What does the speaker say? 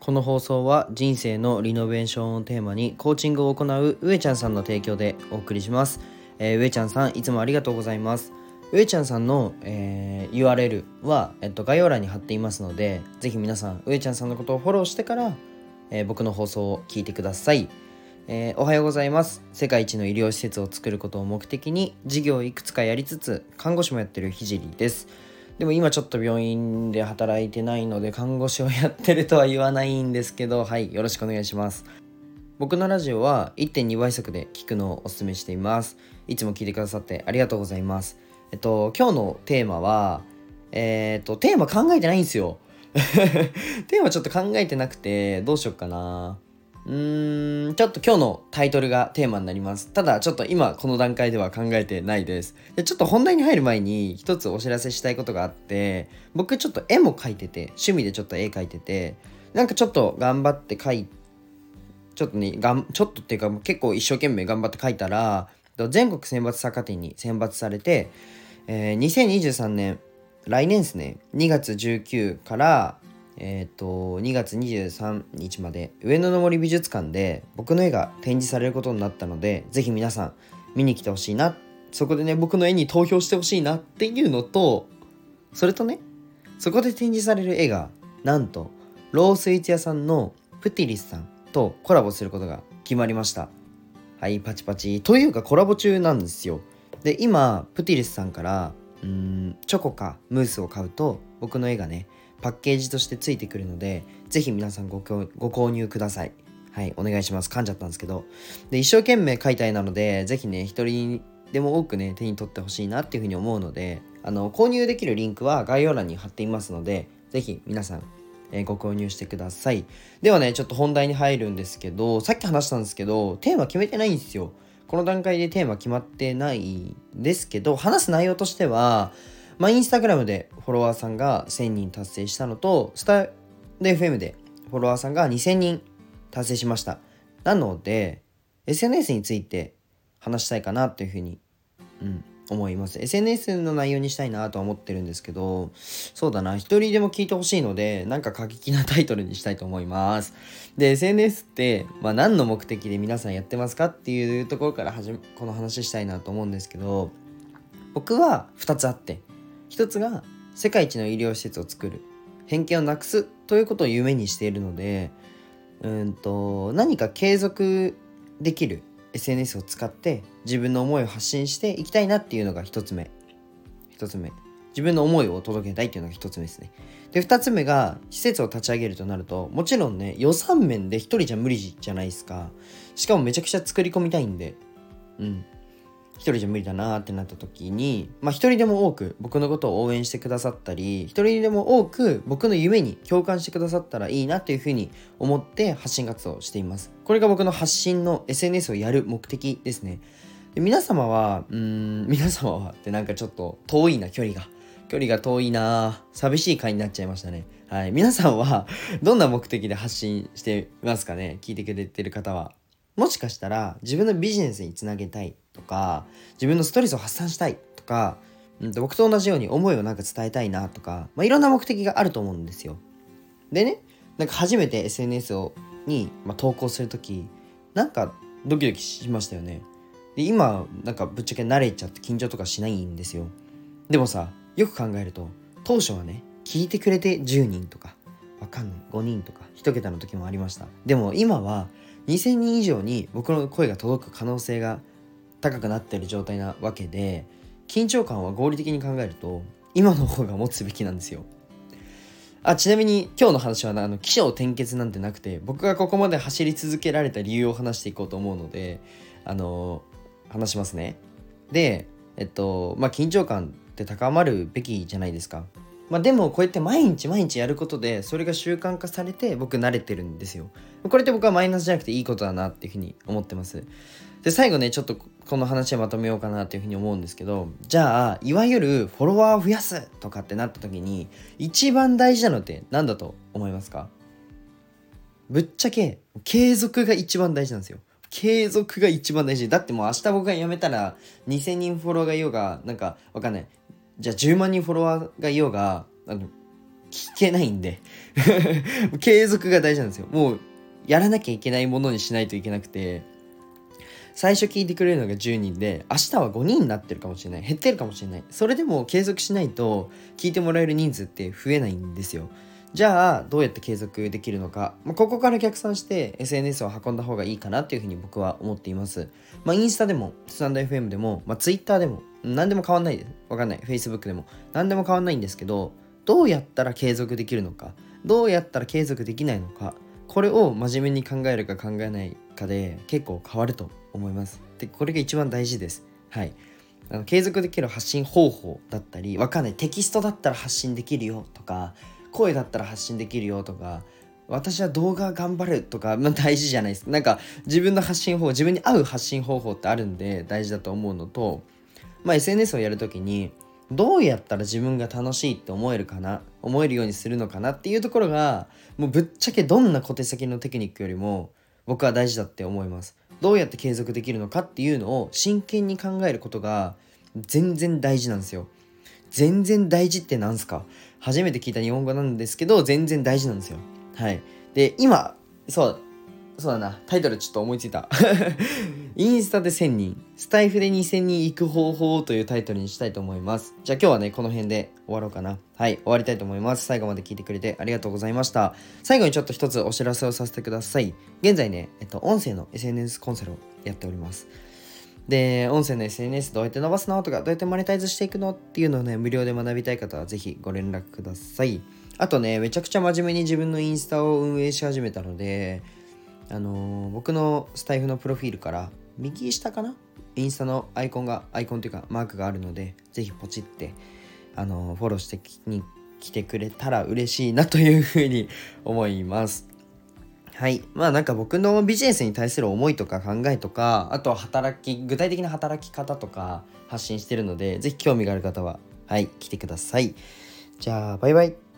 この放送は人生のリノベーションをテーマにコーチングを行う上ちゃんさんの提供でお送りします、えー、上ちゃんさんいつもありがとうございます。上ちゃんさんの、えー、URL は、えっと、概要欄に貼っていますのでぜひ皆さん上ちゃんさんのことをフォローしてから、えー、僕の放送を聞いてください、えー、おはようございます。世界一の医療施設を作ることを目的に事業をいくつかやりつつ看護師もやってるひじりです。でも今ちょっと病院で働いてないので看護師をやってるとは言わないんですけどはいよろしくお願いします。僕のラジオは1.2倍速で聞くのをお勧めしています。いつも聞いてくださってありがとうございます。えっと今日のテーマはえー、っとテーマ考えてないんですよ。テーマちょっと考えてなくてどうしよっかな。うーん、ちょっと今日のタイトルがテーマになります。ただ、ちょっと今この段階では考えてないです。でちょっと本題に入る前に一つお知らせしたいことがあって、僕ちょっと絵も描いてて、趣味でちょっと絵描いてて、なんかちょっと頑張って描いちょっとね、がんちょっとっていうか結構一生懸命頑張って描いたら、全国選抜作家展に選抜されて、えー、2023年、来年ですね、2月19からえっ、ー、と2月23日まで上野の森美術館で僕の絵が展示されることになったので是非皆さん見に来てほしいな。そこでね僕の絵に投票してほしいなっていうのとそれとねそこで展示される絵がなんとロースイーツ屋さんのプティリスさんとコラボすることが決まりました。はいパチパチ。というかコラボ中なんですよ。で今プティリスさんからうんチョコかムースを買うと僕の絵がねパッケージとしてついてくるので、ぜひ皆さんごご購入ください。はい、お願いします。噛んじゃったんですけど。で、一生懸命書いたいなので、ぜひね、一人でも多くね、手に取ってほしいなっていうふうに思うので、あの、購入できるリンクは概要欄に貼っていますので、ぜひ皆さん、え、ご購入してください。ではね、ちょっと本題に入るんですけど、さっき話したんですけど、テーマ決めてないんですよ。この段階でテーマ決まってないんですけど、話す内容としては、まあ、インスタグラムでフォロワーさんが1000人達成したのと、スタで FM でフォロワーさんが2000人達成しました。なので、SNS について話したいかなというふうに、うん、思います。SNS の内容にしたいなとは思ってるんですけど、そうだな、一人でも聞いてほしいので、なんか過激なタイトルにしたいと思います。で、SNS って、まあ何の目的で皆さんやってますかっていうところから始め、この話したいなと思うんですけど、僕は2つあって、一つが世界一の医療施設を作る偏見をなくすということを夢にしているのでうんと何か継続できる SNS を使って自分の思いを発信していきたいなっていうのが一つ目。一つ目。自分の思いを届けたいっていうのが一つ目ですね。で二つ目が施設を立ち上げるとなるともちろんね予算面で一人じゃ無理じゃないですか。しかもめちゃくちゃ作り込みたいんで。うん。一人じゃ無理だなってなった時に、まあ一人でも多く僕のことを応援してくださったり、一人でも多く僕の夢に共感してくださったらいいなっていうふうに思って発信活動をしています。これが僕の発信の SNS をやる目的ですね。で皆様は、うん、皆様はってなんかちょっと遠いな、距離が。距離が遠いな寂しい回になっちゃいましたね。はい。皆さんはどんな目的で発信してますかね？聞いてくれてる方は。もしかしたら自分のビジネスにつなげたいとか自分のストレスを発散したいとか、うん、僕と同じように思いをなんか伝えたいなとか、まあ、いろんな目的があると思うんですよ。でねなんか初めて SNS をに、まあ、投稿する時なんかドキドキしましたよね。で今なんかぶっちゃけ慣れちゃって緊張とかしないんですよ。でもさよく考えると当初はね聞いてくれて10人とかわかんない5人とか1桁の時もありましたでも今は2000人以上に僕の声が届く可能性が高くなってる状態なわけで緊張感は合理的に考えると今の方が持つべきなんですよ。あちなみに今日の話はあの起承転結なんてなくて僕がここまで走り続けられた理由を話していこうと思うのであの話しますね。でえっとまあ緊張感って高まるべきじゃないですか。まあ、でもこうやって毎日毎日やることでそれが習慣化されて僕慣れてるんですよ。これって僕はマイナスじゃなくていいことだなっていうふうに思ってます。で最後ねちょっとこの話をまとめようかなっていうふうに思うんですけどじゃあいわゆるフォロワーを増やすとかってなった時に一番大事なのって何だと思いますか？ぶっちゃけ継続が一番大事なんですよ。継続が一番大事。だってもう明日僕が辞めたら2000人フォローがいようがなんかわかんないじゃあ10万人フォロワーがいようがあの聞けないんで。継続が大事なんですよ。もうやらなきゃいけないものにしないといけなくて。最初聞いてくれるのが10人で明日は5人になってるかもしれない。減ってるかもしれない。それでも継続しないと聞いてもらえる人数って増えないんですよ。じゃあどうやって継続できるのか、まあ、ここから逆算して SNS を運んだ方がいいかなっていうふうに僕は思っています。まあ、インスタでも、スタンド FM でも、まあ、Twitter でも、何でも変わんないです。わかんない。Facebook でも。何でも変わんないんですけど、どうやったら継続できるのか、どうやったら継続できないのか、これを真面目に考えるか考えないかで結構変わると思います。で、これが一番大事です。はい。あの継続できる発信方法だったり、わかんない。テキストだったら発信できるよとか、声だったら発信できるよとか私は動画頑張るとか、まあ、大事じゃないです。かなんか自分の発信方法自分に合う発信方法ってあるんで大事だと思うのと、まあ、SNS をやるときにどうやったら自分が楽しいって思えるかな思えるようにするのかなっていうところがもうぶっちゃけどんな小手先のテクニックよりも僕は大事だって思います。どうやって継続できるのかっていうのを真剣に考えることが全然大事なんですよ。全然大事ってなんすか？初めて聞いた日本語なんですけど、全然大事なんですよ。はい。で、今、そう、そうだな、タイトルちょっと思いついた。インスタで1000人、スタイフで2000人行く方法というタイトルにしたいと思います。じゃあ今日はね、この辺で終わろうかな。はい、終わりたいと思います。最後まで聞いてくれてありがとうございました。最後にちょっと一つお知らせをさせてください。現在ね、えっと、音声の SNS コンサルをやっております。で、音声の SNS どうやって伸ばすの？とか、どうやってマネタイズしていくの？っていうのをね、無料で学びたい方はぜひご連絡ください。あとね、めちゃくちゃ真面目に自分のインスタを運営し始めたので、あのー、僕のスタイフのプロフィールから右下かな？インスタのアイコンが、アイコンというかマークがあるので、ぜひポチって、あの、フォローしてきに来てくれたら嬉しいなというふうに思います。はい。まあなんか僕のビジネスに対する思いとか考えとか、あとは働き、具体的な働き方とか発信してるので、是非興味がある方は、はい、来てください。じゃあ、バイバイ。